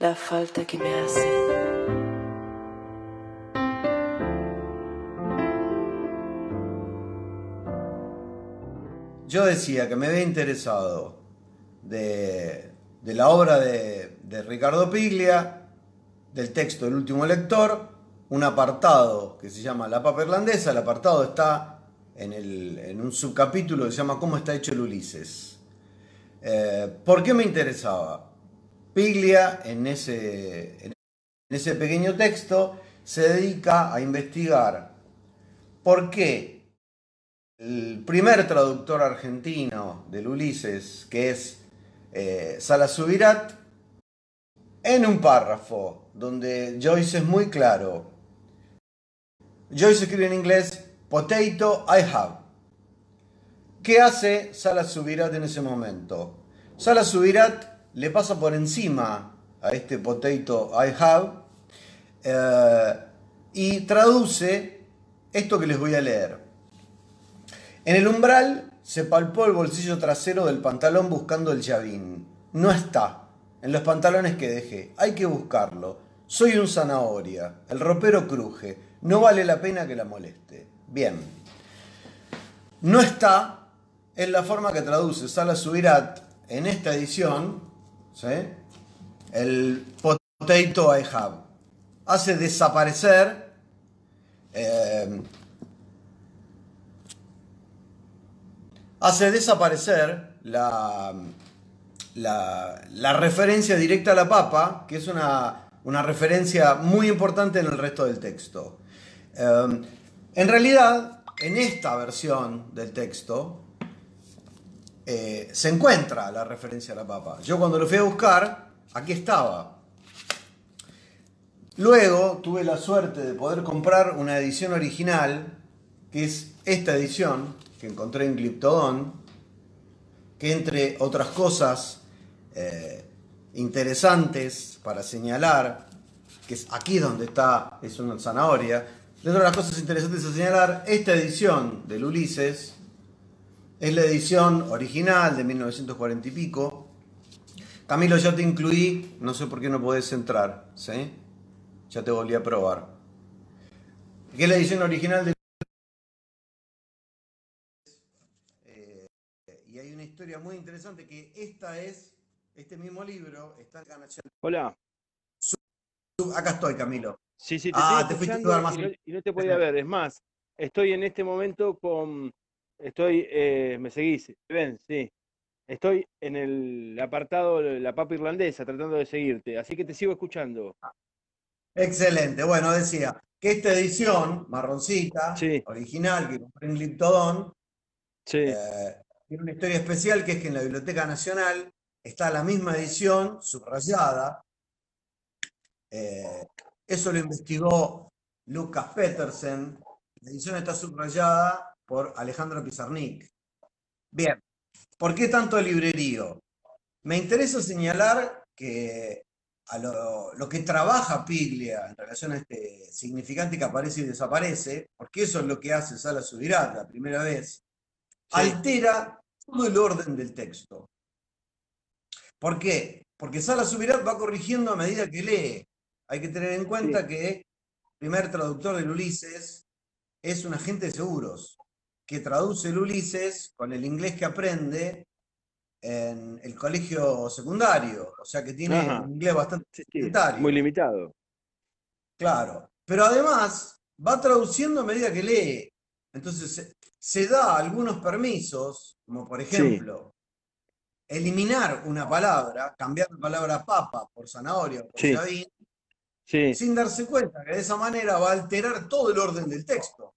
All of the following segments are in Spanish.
la falta que me hace. Yo decía que me había interesado de, la obra de, Ricardo Piglia, del texto El último lector, un apartado que se llama La papa irlandesa. El apartado está en, un subcapítulo que se llama ¿Cómo está hecho el Ulises? Eh, ¿Por qué me interesaba? Piglia en ese, en ese pequeño texto se dedica a investigar por qué el primer traductor argentino del Ulises, que es eh, Salasubirat, en un párrafo donde Joyce es muy claro. Joyce escribe en inglés, potato I have. ¿Qué hace Salasubirat en ese momento? Salasubirat le pasa por encima a este potato I have eh, y traduce esto que les voy a leer. En el umbral se palpó el bolsillo trasero del pantalón buscando el llavín. No está. En los pantalones que dejé. Hay que buscarlo. Soy un zanahoria. El ropero cruje. No vale la pena que la moleste. Bien. No está en la forma que traduce Sala Subirat en esta edición. El potato I have. Hace desaparecer eh, hace desaparecer la, la, referencia directa a la papa, que es una, referencia muy importante en el resto del texto. Em, en realidad, en esta versión del texto, eh, se encuentra la referencia a la papa. Yo cuando lo fui a buscar, aquí estaba. Luego tuve la suerte de poder comprar una edición original, que es esta edición, que encontré en Gliptodon, que entre otras cosas eh, interesantes para señalar, que es aquí donde está, es una zanahoria, entre otras cosas interesantes a señalar, esta edición del Ulises es la edición original de 1940 y pico. Camilo, ya te incluí, no sé por qué no podés entrar, ¿sí? Ya te volví a probar. Que es la edición original del historia muy interesante que esta es, este mismo libro está en Hola. Acá estoy, Camilo. Sí, sí, te ah, te fuiste a más. Y no, te podía ver, es más, estoy en este momento con, estoy, eh, me seguís, ven, sí. Estoy en el apartado La Papa Irlandesa tratando de seguirte, así que te sigo escuchando. Excelente. Bueno, decía que esta edición, marroncita, original, que compré en Liptodon, sí. Eh, tiene una historia especial que es que en la Biblioteca Nacional está la misma edición subrayada. Eh, eso lo investigó Lucas Petersen. La edición está subrayada por Alejandro Pizarnik. Bien, ¿por qué tanto librerío? Me interesa señalar que a lo, que trabaja Piglia en relación a este significante que aparece y desaparece, porque eso es lo que hace Sala Subirat la primera vez, altera todo el orden del texto. ¿Por qué? Porque Sala Subirat va corrigiendo a medida que lee. Hay que tener en cuenta que el primer traductor del Ulises es un agente de seguros que traduce el Ulises con el inglés que aprende en el colegio secundario, o sea que tiene un inglés bastante Muy limitado. Claro, pero además va traduciendo a medida que lee. Entonces se da algunos permisos, como por ejemplo, eliminar una palabra, cambiar la palabra papa por zanahoria o por sin darse cuenta que de esa manera va a alterar todo el orden del texto.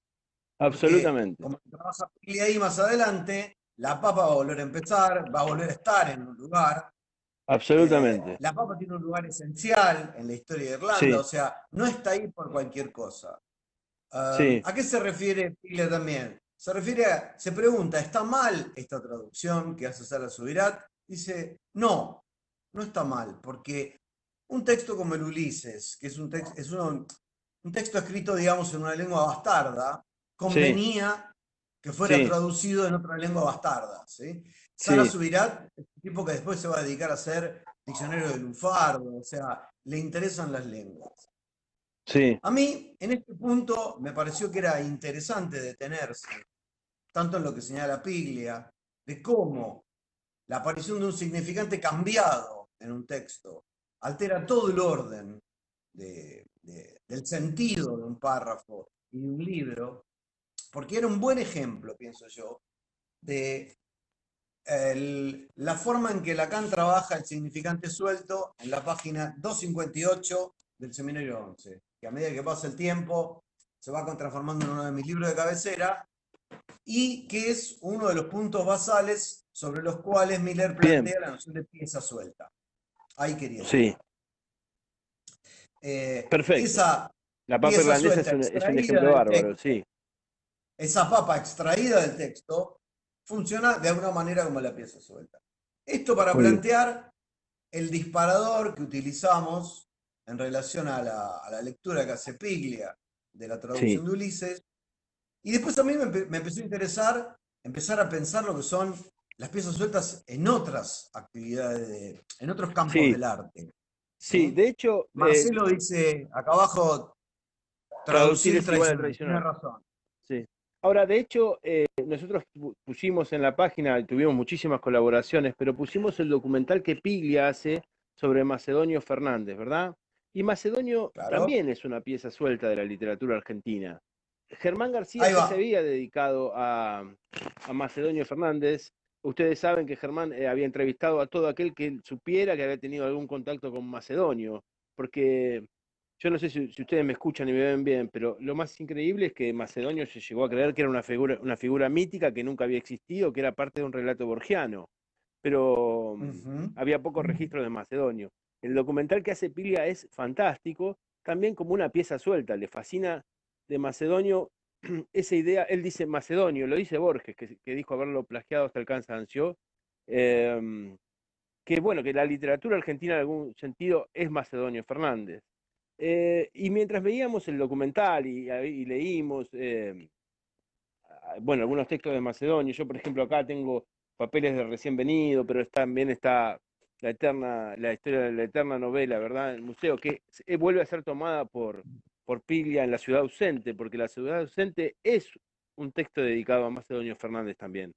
Absolutamente. como trabaja ahí más adelante, la papa va a volver a empezar, va a volver a estar en un lugar. Absolutamente. Eh, la papa tiene un lugar esencial en la historia de Irlanda, o sea, no está ahí por cualquier cosa. Ah, ¿A qué se refiere Piglia también? Se refiere a, se pregunta, ¿está mal esta traducción que hace Sara Subirat? Dice, no, no está mal, porque un texto como el Ulises, que es un, texto es un texto escrito, digamos, en una lengua bastarda, convenía que fuera traducido en otra lengua bastarda. ¿sí? Sara Subirat es un tipo que después se va a dedicar a hacer diccionario de Lufardo, o sea, le interesan las lenguas. Sí. A mí, en este punto, me pareció que era interesante detenerse, tanto en lo que señala Piglia, de cómo la aparición de un significante cambiado en un texto altera todo el orden del sentido de un párrafo y de un libro, porque era un buen ejemplo, pienso yo, de la forma en que Lacan trabaja el significante suelto en la página 258 del Seminario 11, que a medida que pasa el tiempo se va transformando en uno de mis libros de cabecera y que es uno de los puntos basales sobre los cuales Miller plantea la noción de pieza suelta. Ahí quería. Sí. Eh, Perfecto. Esa la papa irlandesa es un, ejemplo bárbaro, sí. Esa papa extraída del texto funciona de alguna manera como la pieza suelta. Esto para plantear el disparador que utilizamos en relación a la, lectura que hace Piglia de la traducción de Ulises. Y después también me, me, empezó a interesar empezar a pensar lo que son las piezas sueltas en otras actividades, en otros campos del arte. Sí, de hecho. Eh, Marcelo dice acá abajo: traducir, es igual tradicional. Tiene razón. Ahora, de hecho, eh, nosotros pusimos en la página, tuvimos muchísimas colaboraciones, pero pusimos el documental que Piglia hace sobre Macedonio Fernández, ¿verdad? Y Macedonio también es una pieza suelta de la literatura argentina. Germán García se había dedicado a, Macedonio Fernández. Ustedes saben que Germán eh, había entrevistado a todo aquel que supiera que había tenido algún contacto con Macedonio, porque yo no sé si, ustedes me escuchan y me ven bien, pero lo más increíble es que Macedonio se llegó a creer que era una figura, una figura mítica que nunca había existido, que era parte de un relato borgiano, pero mm, había pocos registros de Macedonio. El documental que hace Pilia es fantástico, también como una pieza suelta, le fascina de Macedonio esa idea, él dice Macedonio, lo dice Borges, que, dijo haberlo plagiado hasta el cansancio, em, que bueno, que la literatura argentina en algún sentido es Macedonio Fernández. Eh, y mientras veíamos el documental y, leímos, eh, bueno, algunos textos de Macedonio, yo por ejemplo acá tengo papeles de recién venido, pero también está la eterna, la historia de la eterna novela, ¿verdad? El museo, que vuelve a ser tomada por, por Piglia en La ciudad ausente, porque La ciudad ausente es un texto dedicado a Macedonio Fernández también.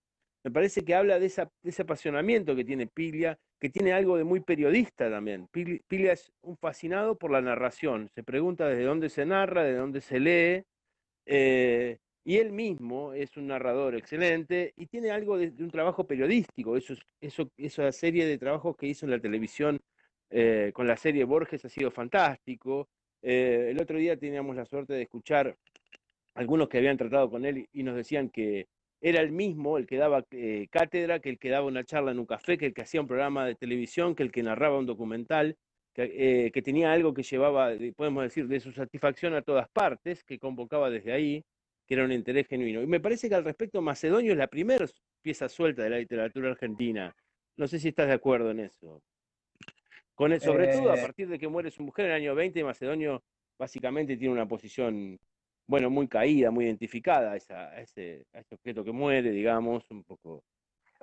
Me parece que habla de, ese apasionamiento que tiene Piglia, que tiene algo de muy periodista también. Piglia es un fascinado por la narración, se pregunta desde dónde se narra, de dónde se lee, eh, y él mismo es un narrador excelente y tiene algo de, un trabajo periodístico. Eso, esa serie de trabajos que hizo en la televisión eh, con la serie Borges ha sido fantástico. Eh, el otro día teníamos la suerte de escuchar algunos que habían tratado con él y nos decían que era el mismo el que daba eh, cátedra, que el que daba una charla en un café, que el que hacía un programa de televisión, que el que narraba un documental, que, eh, tenía algo que llevaba, podemos decir, de su satisfacción a todas partes, que convocaba desde ahí, que era un interés genuino. Y me parece que al respecto Macedonio es la primera pieza suelta de la literatura argentina. No sé si estás de acuerdo en eso. Con sobre todo a eh. partir de que muere su mujer en el año 20, Macedonio básicamente tiene una posición bueno, muy caída, muy identificada a, ese, objeto que muere, digamos, un poco.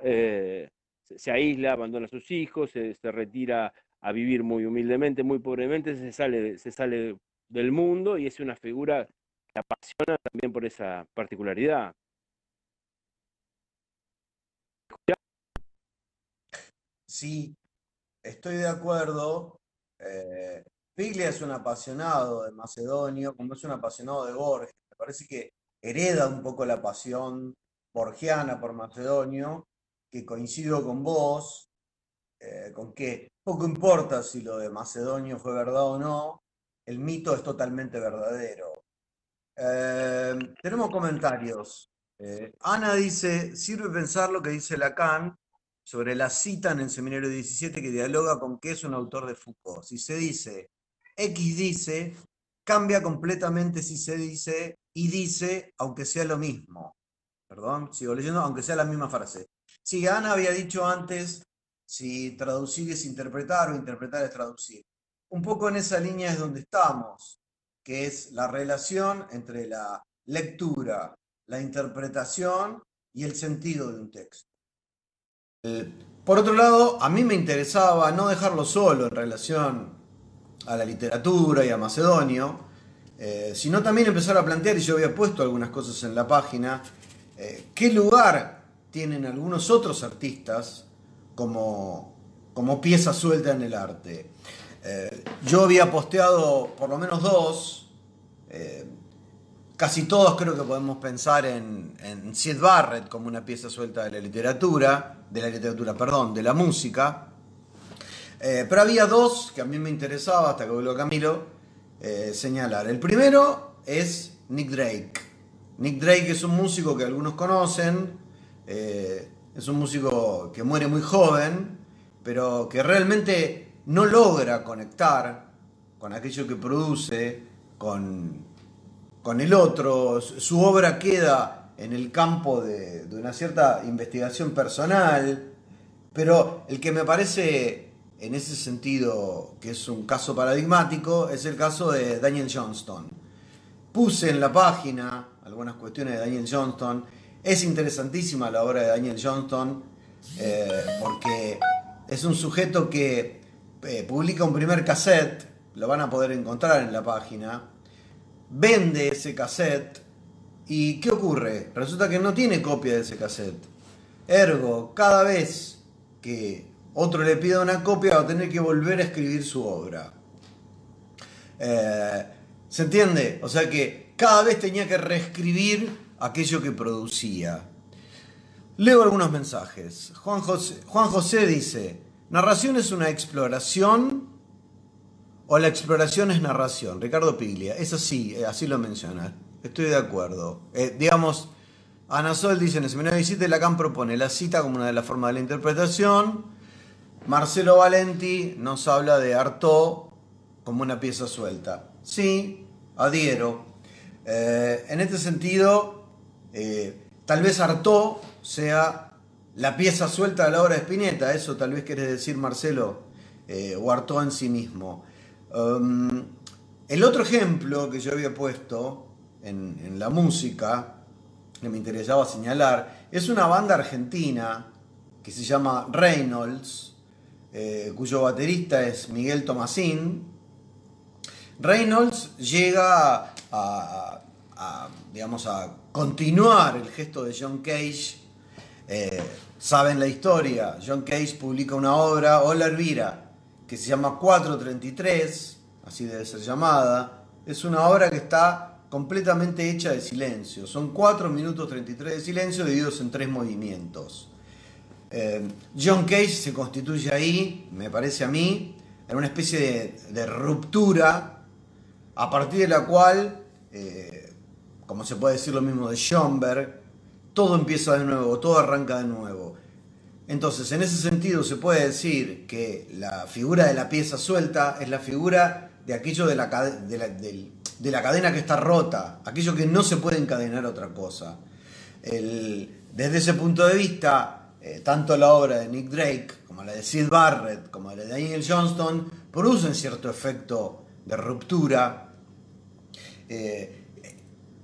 Eh, se, aísla, abandona a sus hijos, se, retira a vivir muy humildemente, muy pobremente, se sale, se sale del mundo y es una figura que apasiona también por esa particularidad. Sí, estoy de acuerdo. Eh, Piglia es un apasionado de Macedonio, como es un apasionado de Borges. Me parece que hereda un poco la pasión borgiana por Macedonio, que coincido con vos, eh, con que poco importa si lo de Macedonio fue verdad o no, el mito es totalmente verdadero. Eh, tenemos comentarios. Eh, Ana dice, sirve pensar lo que dice Lacan sobre la cita en el Seminario 17 que dialoga con qué es un autor de Foucault. Si se dice, X dice, cambia completamente si se dice y dice, aunque sea lo mismo. Perdón, sigo leyendo, aunque sea la misma frase. Sí, Ana había dicho antes, si traducir es interpretar o interpretar es traducir. Un poco en esa línea es donde estamos, que es la relación entre la lectura, la interpretación y el sentido de un texto. por otro lado, a mí me interesaba no dejarlo solo en relación a la literatura y a Macedonio, eh, sino también empezar a plantear, y yo había puesto algunas cosas en la página, eh, qué lugar tienen algunos otros artistas como, como pieza suelta en el arte. Eh, yo había posteado por lo menos dos, casi todos creo que podemos pensar en, en Sid Barrett como una pieza suelta de la literatura, de la literatura, perdón, de la música. Eh, pero había dos que a mí me interesaba, hasta que volvió Camilo, eh, señalar. El primero es Nick Drake. Nick Drake es un músico que algunos conocen, eh, es un músico que muere muy joven, pero que realmente no logra conectar con aquello que produce, con, con el otro. Su obra queda en el campo de, una cierta investigación personal, pero el que me parece en ese sentido que es un caso paradigmático es el caso de Daniel Johnston. Puse en la página algunas cuestiones de Daniel Johnston. Es interesantísima la obra de Daniel Johnston eh, porque es un sujeto que eh, publica un primer cassette, lo van a poder encontrar en la página, vende ese cassette ¿Y qué ocurre? Resulta que no tiene copia de ese cassette. Ergo, cada vez que otro le pida una copia va a tener que volver a escribir su obra. Eh, ¿Se entiende? O sea que cada vez tenía que reescribir aquello que producía. Leo algunos mensajes. Juan José, dice, narración es una exploración o la exploración es narración. Ricardo Piglia, es así, eh, así lo menciona. Estoy de acuerdo. Eh, digamos, Ana Sol dice en el seminario de visita, Lacan propone la cita como una de las formas de la interpretación. Marcelo Valenti nos habla de Artaud como una pieza suelta. Sí, adhiero. Eh, en este sentido, eh, tal vez Artaud sea la pieza suelta de la obra de Spinetta, eso tal vez querés decir Marcelo, o Artaud en sí mismo. Um, el otro ejemplo que yo había puesto en, la música, que me interesaba señalar, es una banda argentina que se llama Reynolds, eh, cuyo baterista es Miguel Tomasín. Reynolds llega a, digamos, a continuar el gesto de John Cage. Eh, saben la historia, John Cage publica una obra, Hola Elvira, que se llama 433, así debe ser llamada. Es una obra que está completamente hecha de silencio. Son 4 minutos 33 de silencio divididos en tres movimientos. Eh, John Cage se constituye ahí, me parece a mí, en una especie de, ruptura a partir de la cual, eh, como se puede decir lo mismo de Schoenberg, todo empieza de nuevo, todo arranca de nuevo. Entonces, en ese sentido se puede decir que la figura de la pieza suelta es la figura de aquello de la, del, de la cadena que está rota, aquello que no se puede encadenar a otra cosa. desde ese punto de vista, eh, tanto la obra de Nick Drake como la de Sid Barrett, como la de Daniel Johnston, producen cierto efecto de ruptura. Eh,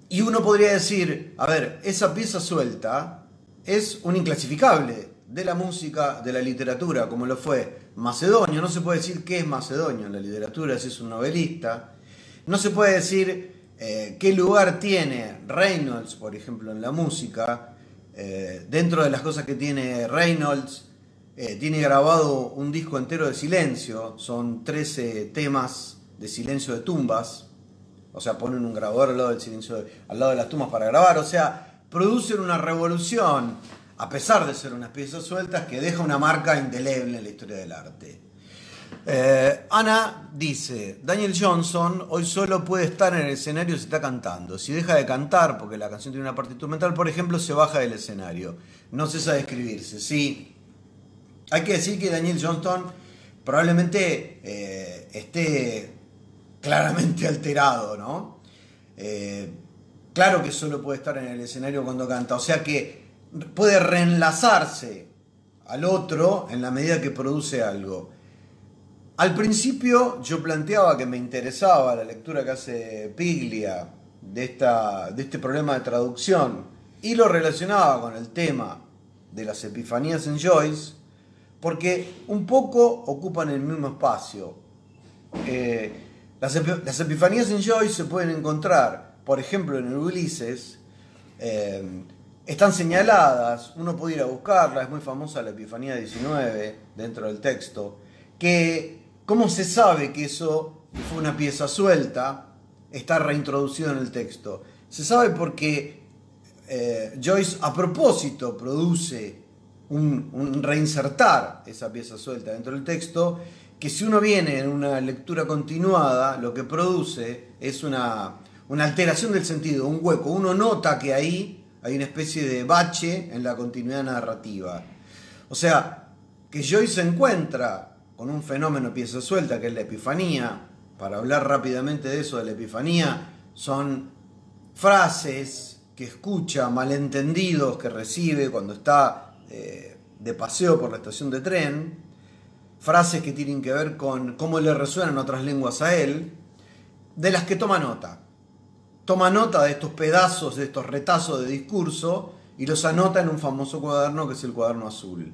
y uno podría decir, a ver, esa pieza suelta es un inclasificable de la música, de la literatura, como lo fue Macedonio. No se puede decir qué es Macedonio en la literatura, si es un novelista, no se puede decir eh, qué lugar tiene Reynolds, por ejemplo, en la música. Eh, dentro de las cosas que tiene Reynolds, eh, tiene grabado un disco entero de silencio, son 13 temas de silencio de tumbas, o sea, ponen un grabador al lado, del silencio al lado de las tumbas para grabar, o sea, producen una revolución, a pesar de ser unas piezas sueltas, que deja una marca indeleble en la historia del arte. Eh, Ana dice, Daniel Johnson hoy solo puede estar en el escenario si está cantando. Si deja de cantar, porque la canción tiene una parte instrumental, por ejemplo, se baja del escenario. No cesa de escribirse. Sí, hay que decir que Daniel Johnston probablemente eh, esté claramente alterado, ¿no? Eh, claro que solo puede estar en el escenario cuando canta, o sea que puede reenlazarse al otro en la medida que produce algo. Al principio yo planteaba que me interesaba la lectura que hace Piglia de, esta, de este problema de traducción y lo relacionaba con el tema de las epifanías en Joyce, porque un poco ocupan el mismo espacio. Eh, las, epifanías en Joyce se pueden encontrar, por ejemplo, en el Ulises, eh, están señaladas, uno puede ir a buscarla, es muy famosa la Epifanía 19 dentro del texto, que cómo se sabe que eso fue una pieza suelta, está reintroducido en el texto. Se sabe porque eh, Joyce a propósito produce un, reinsertar esa pieza suelta dentro del texto, que si uno viene en una lectura continuada, lo que produce es una, una alteración del sentido, un hueco. Uno nota que ahí hay una especie de bache en la continuidad narrativa. O sea, que Joyce encuentra con un fenómeno pieza suelta, que es la epifanía. Para hablar rápidamente de eso, de la epifanía, son frases que escucha, malentendidos que recibe cuando está eh, de paseo por la estación de tren, frases que tienen que ver con cómo le resuenan otras lenguas a él, de las que toma nota. Toma nota de estos pedazos, de estos retazos de discurso y los anota en un famoso cuaderno que es el cuaderno azul.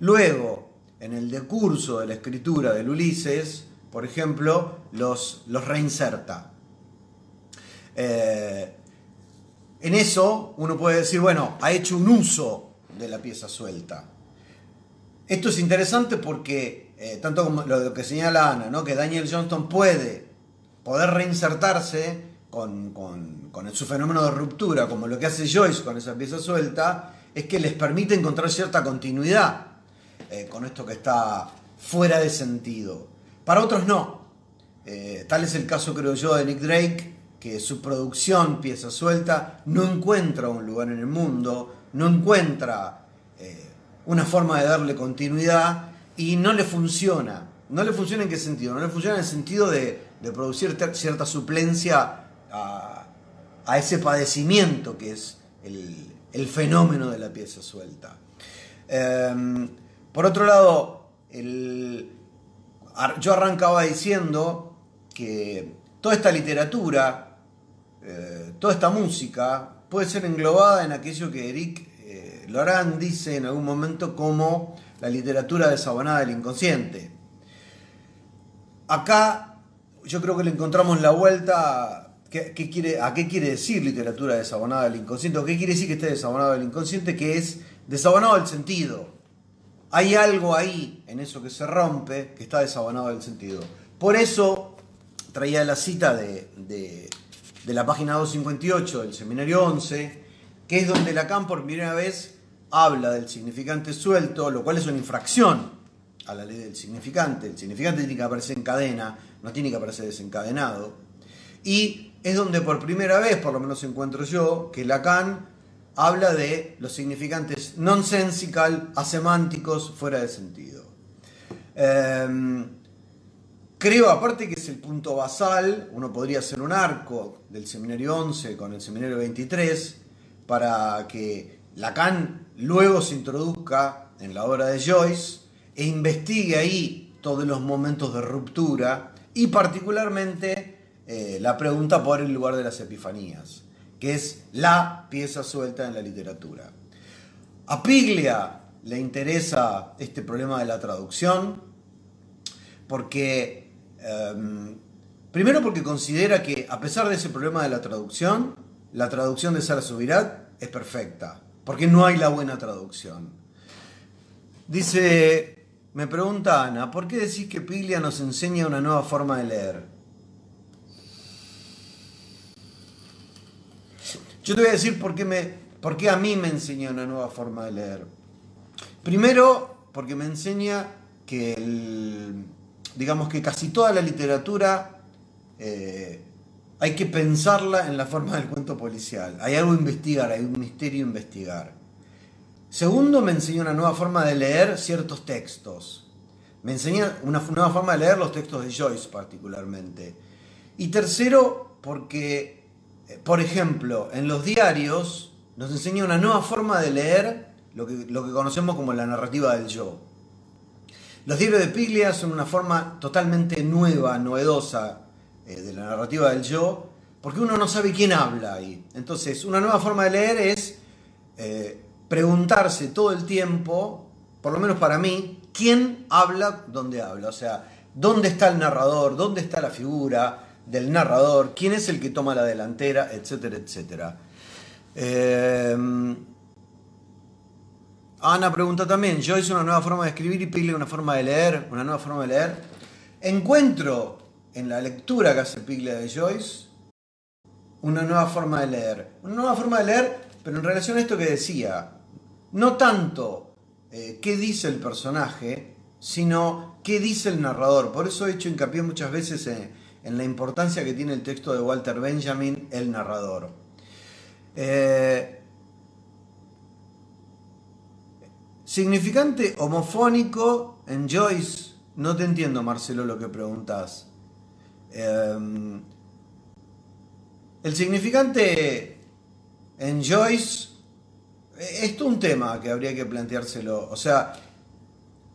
Luego, en el decurso de la escritura del Ulises, por ejemplo, los, reinserta. Eh, en eso uno puede decir, bueno, ha hecho un uso de la pieza suelta. Esto es interesante porque, eh, tanto como lo que señala Ana, ¿no? que Daniel Johnston puede poder reinsertarse con, su fenómeno de ruptura, como lo que hace Joyce con esa pieza suelta, es que les permite encontrar cierta continuidad eh, con esto que está fuera de sentido. Para otros no. Eh, tal es el caso, creo yo, de Nick Drake, que su producción, pieza suelta, no encuentra un lugar en el mundo, no encuentra eh, una forma de darle continuidad y no le funciona. ¿No le funciona en qué sentido? No le funciona en el sentido de, producir cierta suplencia a, ese padecimiento que es el, fenómeno de la pieza suelta. Em, por otro lado, yo arrancaba diciendo que toda esta literatura, eh, toda esta música, puede ser englobada en aquello que Eric eh, Lorán dice en algún momento como la literatura desabonada del inconsciente. Acá yo creo que le encontramos la vuelta a qué quiere decir literatura desabonada del inconsciente, o qué quiere decir que esté desabonado del inconsciente, que es desabonado del sentido. Hay algo ahí en eso que se rompe que está desabonado del sentido. Por eso traía la cita de de la página 258 del seminario 11, que es donde Lacan por primera vez habla del significante suelto, lo cual es una infracción a la ley del significante. El significante tiene que aparecer en cadena, no tiene que aparecer desencadenado. Y es donde por primera vez, por lo menos encuentro yo, que Lacan habla de los significantes nonsensical, asemánticos, fuera de sentido. Em, Creo, aparte que es el punto basal, uno podría hacer un arco del seminario 11 con el seminario 23 para que Lacan luego se introduzca en la obra de Joyce e investigue ahí todos los momentos de ruptura y particularmente eh, la pregunta por el lugar de las epifanías, que es la pieza suelta en la literatura. A Piglia le interesa este problema de la traducción porque Em, primero porque considera que a pesar de ese problema de la traducción, la traducción de Sara Subirat es perfecta, porque no hay la buena traducción. Dice, me pregunta Ana, ¿por qué decís que Piglia nos enseña una nueva forma de leer? Yo te voy a decir por qué, me, por qué a mí me enseña una nueva forma de leer. Primero, porque me enseña que digamos que casi toda la literatura eh, hay que pensarla en la forma del cuento policial. Hay algo a investigar, hay un misterio a investigar. Segundo, me enseñó una nueva forma de leer ciertos textos. Me enseña una nueva forma de leer los textos de Joyce particularmente. Y tercero, porque, por ejemplo, en los diarios nos enseña una nueva forma de leer lo que, conocemos como la narrativa del yo. Los diarios de Piglia son una forma totalmente nueva, novedosa eh, de la narrativa del yo, porque uno no sabe quién habla ahí. Entonces, una nueva forma de leer es eh, preguntarse todo el tiempo, por lo menos para mí, quién habla dónde habla, o sea, dónde está el narrador, dónde está la figura del narrador, quién es el que toma la delantera, etcétera, etcétera. Em, Ana pregunta también, Joyce una nueva forma de escribir y Piglia una forma de leer, una nueva forma de leer. Encuentro en la lectura que hace Piglia de Joyce una nueva forma de leer. Una nueva forma de leer, pero en relación a esto que decía, no tanto eh, qué dice el personaje, sino qué dice el narrador. Por eso he hecho hincapié muchas veces en, en la importancia que tiene el texto de Walter Benjamin, el narrador. Eh, Significante homofónico en Joyce. No te entiendo, Marcelo, lo que preguntas. Em, el significante en Joyce es un tema que habría que planteárselo. O sea,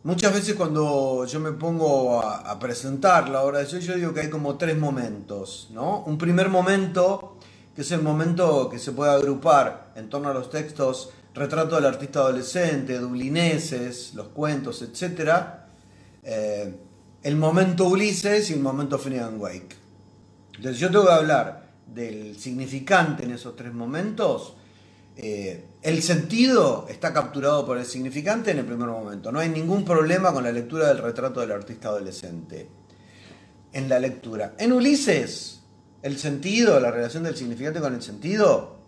muchas veces cuando yo me pongo a, presentar la obra de Joyce, yo digo que hay como tres momentos, ¿no? Un primer momento, que es el momento que se puede agrupar en torno a los textos retrato del artista adolescente, dublineses, los cuentos, etc. Eh, el momento Ulises y el momento Finnegan Wake. Entonces yo tengo que hablar del significante en esos tres momentos. Eh, el sentido está capturado por el significante en el primer momento. No hay ningún problema con la lectura del retrato del artista adolescente. En la lectura. En Ulises, el sentido, la relación del significante con el sentido,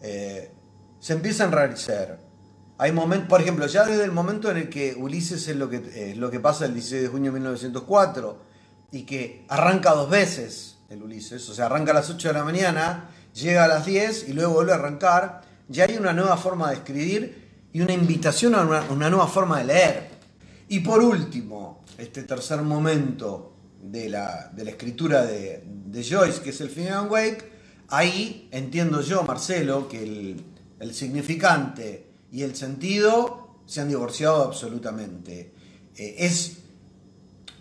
eh, se empieza a enrarecer. Hay momentos, por ejemplo, ya desde el momento en el que Ulises es lo que, lo que pasa el 16 de junio de 1904 y que arranca dos veces el Ulises, o sea, arranca a las 8 de la mañana, llega a las 10 y luego vuelve a arrancar, ya hay una nueva forma de escribir y una invitación a una, nueva forma de leer. Y por último, este tercer momento de la, escritura de, Joyce, que es el Final Wake, ahí entiendo yo, Marcelo, que el, significante y el sentido se han divorciado absolutamente. Eh, es,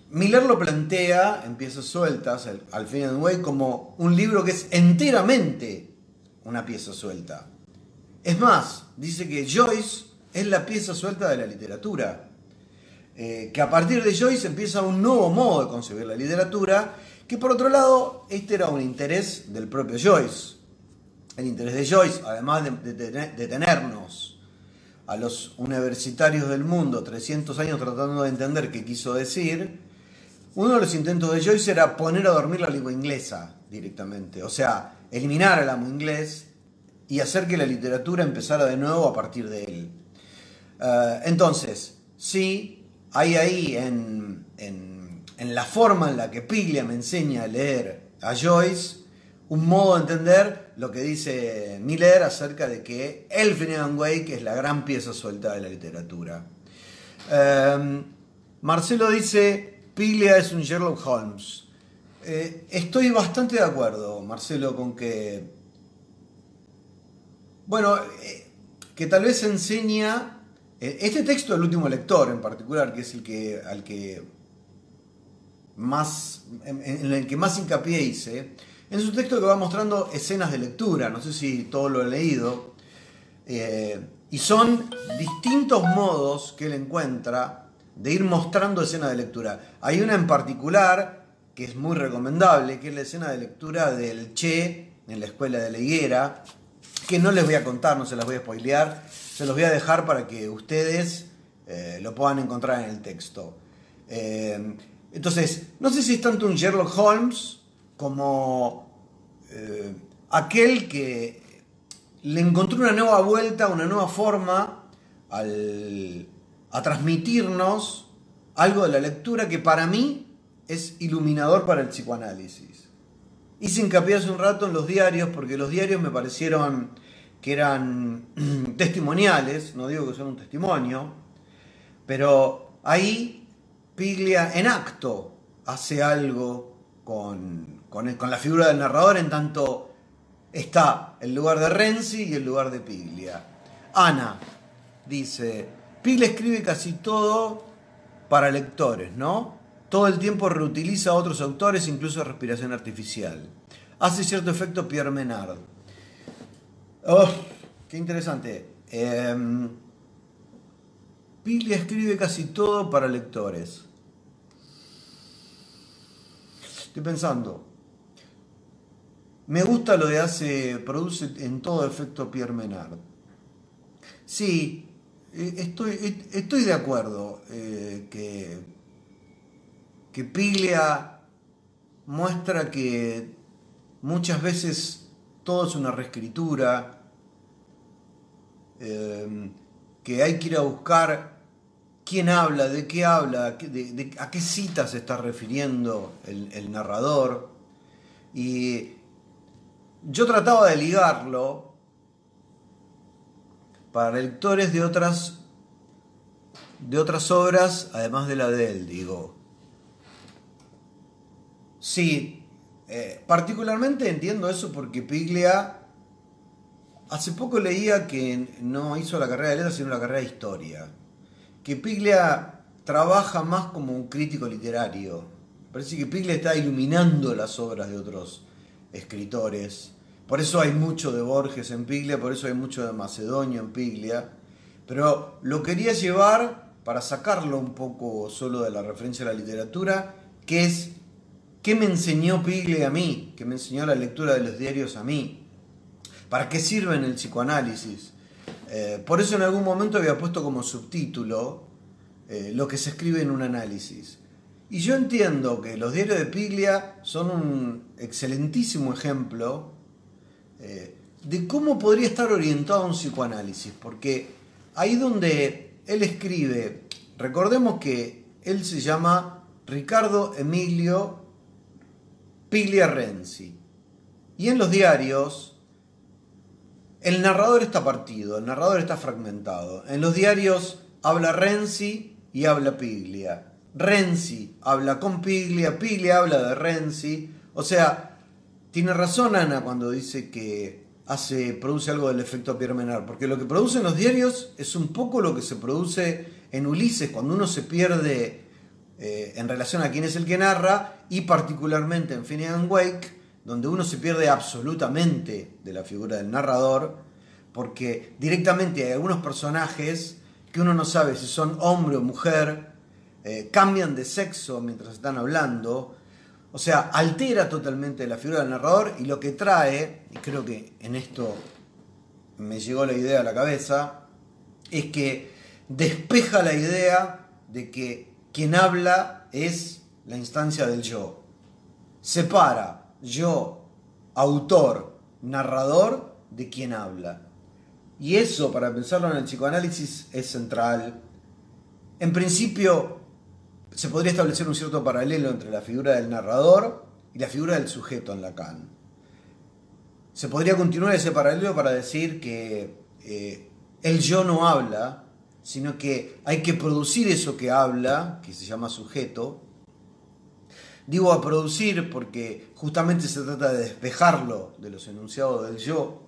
Miller lo plantea en piezas sueltas, al fin and way, como un libro que es enteramente una pieza suelta. Es más, dice que Joyce es la pieza suelta de la literatura. Eh, que a partir de Joyce empieza un nuevo modo de concebir la literatura, que por otro lado, este era un interés del propio Joyce el interés de Joyce, además de, tenernos a los universitarios del mundo 300 años tratando de entender qué quiso decir, uno de los intentos de Joyce era poner a dormir la lengua inglesa directamente, o sea, eliminar el amo inglés y hacer que la literatura empezara de nuevo a partir de él. Eh, entonces, sí, hay ahí en, en la forma en la que Piglia me enseña a leer a Joyce, un modo de entender lo que dice Miller acerca de que el Finnegan Wake es la gran pieza suelta de la literatura. Em, Marcelo dice, Piglia es un Sherlock Holmes. Eh, estoy bastante de acuerdo, Marcelo, con que... Bueno, eh, que tal vez enseña... Eh, este texto del último lector en particular, que es el que, al que más, en el que más hincapié hice, en su texto que va mostrando escenas de lectura, no sé si todo lo he leído, eh, y son distintos modos que él encuentra de ir mostrando escenas de lectura. Hay una en particular que es muy recomendable, que es la escena de lectura del Che en la escuela de la higuera, que no les voy a contar, no se las voy a spoilear, se los voy a dejar para que ustedes eh, lo puedan encontrar en el texto. Eh, entonces, no sé si es tanto un Sherlock Holmes, como eh, aquel que le encontró una nueva vuelta, una nueva forma a transmitirnos algo de la lectura que para mí es iluminador para el psicoanálisis. Hice hincapié hace un rato en los diarios porque los diarios me parecieron que eran testimoniales, no digo que son un testimonio, pero ahí Piglia en acto hace algo con, con, la figura del narrador, en tanto está el lugar de Renzi y el lugar de Piglia. Ana dice, Piglia escribe casi todo para lectores, ¿no? Todo el tiempo reutiliza a otros autores, incluso respiración artificial. Hace cierto efecto Pierre Menard. Oh, qué interesante. Eh, Piglia escribe casi todo para lectores. Estoy pensando. Me gusta lo de hace, produce en todo efecto Pierre Menard. Sí, eh, estoy, eh, estoy de acuerdo eh, que, que Piglia muestra que muchas veces todo es una reescritura, que hay que ir a buscar quién habla, de qué habla, a qué citas se está refiriendo el, el narrador. Y yo trataba de ligarlo para lectores de otras de otras obras, además de la de él, digo. Sí, eh, particularmente entiendo eso porque Piglia hace poco leía que no hizo la carrera de letras sino la carrera de historia. Que Piglia trabaja más como un crítico literario. Parece que Piglia está iluminando las obras de otros escritores. Por eso hay mucho de Borges en Piglia, por eso hay mucho de Macedonio en Piglia. Pero lo quería llevar para sacarlo un poco solo de la referencia a la literatura, que es qué me enseñó Piglia a mí, qué me enseñó la lectura de los diarios a mí, para qué sirven el psicoanálisis. Eh, por eso en algún momento había puesto como subtítulo eh, lo que se escribe en un análisis. Y yo entiendo que los diarios de Piglia son un excelentísimo ejemplo eh, de cómo podría estar orientado un psicoanálisis, porque ahí donde él escribe, recordemos que él se llama Ricardo Emilio Piglia Renzi, y en los diarios el narrador está partido, el narrador está fragmentado. En los diarios habla Renzi y habla Piglia. Renzi habla con Piglia, Piglia habla de Renzi. O sea, tiene razón Ana cuando dice que hace, produce algo del efecto Pierre Menard, porque lo que producen los diarios es un poco lo que se produce en Ulises, cuando uno se pierde eh, en relación a quién es el que narra, y particularmente en Finnegan Wake, donde uno se pierde absolutamente de la figura del narrador, porque directamente hay algunos personajes que uno no sabe si son hombre o mujer, eh, cambian de sexo mientras están hablando, o sea, altera totalmente la figura del narrador y lo que trae, y creo que en esto me llegó la idea a la cabeza, es que despeja la idea de que quien habla es la instancia del yo. Separa yo, autor, narrador, de quien habla. Y eso, para pensarlo en el psicoanálisis, es central. En principio, se podría establecer un cierto paralelo entre la figura del narrador y la figura del sujeto en Lacan. Se podría continuar ese paralelo para decir que eh, el yo no habla, sino que hay que producir eso que habla, que se llama sujeto. Digo a producir porque justamente se trata de despejarlo de los enunciados del yo.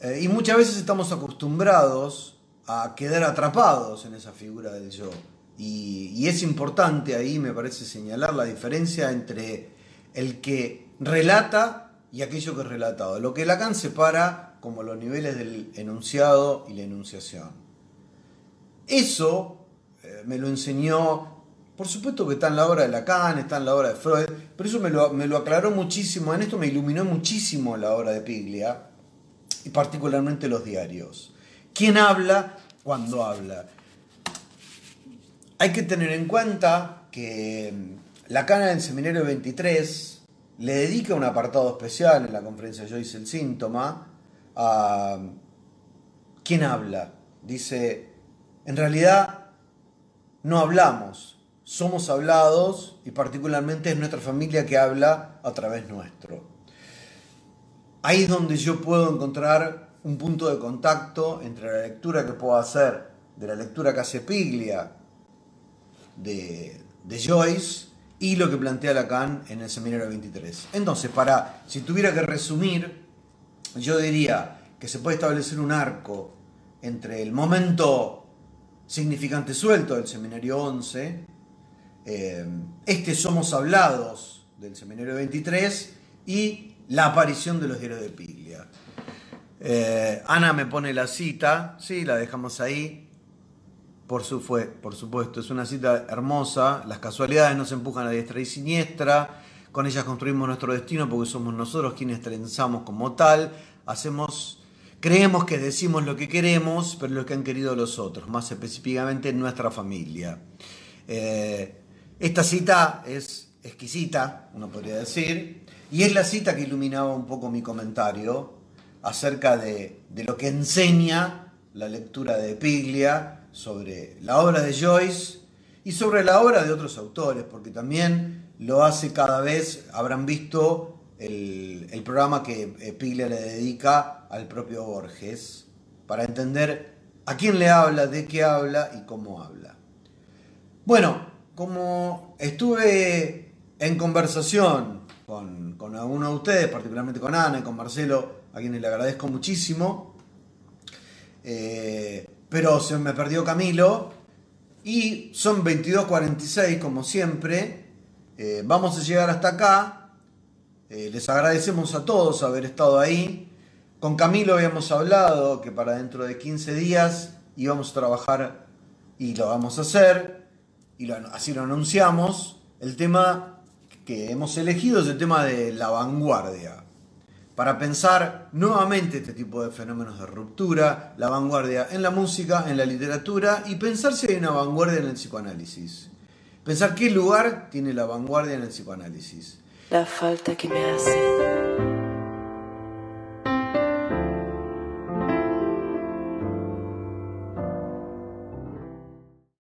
Eh, y muchas veces estamos acostumbrados a quedar atrapados en esa figura del yo. Y, es importante ahí, me parece, señalar la diferencia entre el que relata y aquello que es relatado. Lo que Lacan separa como los niveles del enunciado y la enunciación. Eso eh, me lo enseñó, por supuesto que está en la obra de Lacan, está en la obra de Freud, pero eso me lo, me lo aclaró muchísimo, en esto me iluminó muchísimo la obra de Piglia, y particularmente los diarios. ¿Quién habla cuando habla? Hay que tener en cuenta que mm, la cana del Seminario 23 le dedica un apartado especial en la conferencia Yo hice el síntoma a mm, quién habla. Dice, en realidad no hablamos, somos hablados y particularmente es nuestra familia que habla a través nuestro. Ahí es donde yo puedo encontrar un punto de contacto entre la lectura que puedo hacer de la lectura que hace Piglia de, Joyce y lo que plantea Lacan en el seminario 23. Entonces, para, si tuviera que resumir, yo diría que se puede establecer un arco entre el momento significante suelto del seminario 11, eh, este Somos Hablados del seminario 23 y la aparición de los diarios de Piglia. Eh, Ana me pone la cita, sí, la dejamos ahí Por, su, fue, por supuesto, es una cita hermosa. Las casualidades nos empujan a diestra y siniestra. Con ellas construimos nuestro destino porque somos nosotros quienes trenzamos como tal. Hacemos Creemos que decimos lo que queremos, pero lo que han querido los otros, más específicamente nuestra familia. Eh, esta cita es exquisita, uno podría decir, y es la cita que iluminaba un poco mi comentario acerca de, de lo que enseña la lectura de Piglia sobre la obra de Joyce y sobre la obra de otros autores, porque también lo hace cada vez, habrán visto el, programa que eh, Piglia le dedica al propio Borges, para entender a quién le habla, de qué habla y cómo habla. Bueno, como estuve en conversación con, con algunos de ustedes, particularmente con Ana y con Marcelo, a quienes le agradezco muchísimo, eh, pero se me perdió Camilo, y son 22.46 como siempre, eh, vamos a llegar hasta acá, eh, les agradecemos a todos haber estado ahí. Con Camilo habíamos hablado que para dentro de 15 días íbamos a trabajar y lo vamos a hacer, y así lo anunciamos. El tema que hemos elegido es el tema de la vanguardia. Para pensar nuevamente este tipo de fenómenos de ruptura, la vanguardia en la música, en la literatura y pensar si hay una vanguardia en el psicoanálisis. Pensar qué lugar tiene la vanguardia en el psicoanálisis la falta que me hace.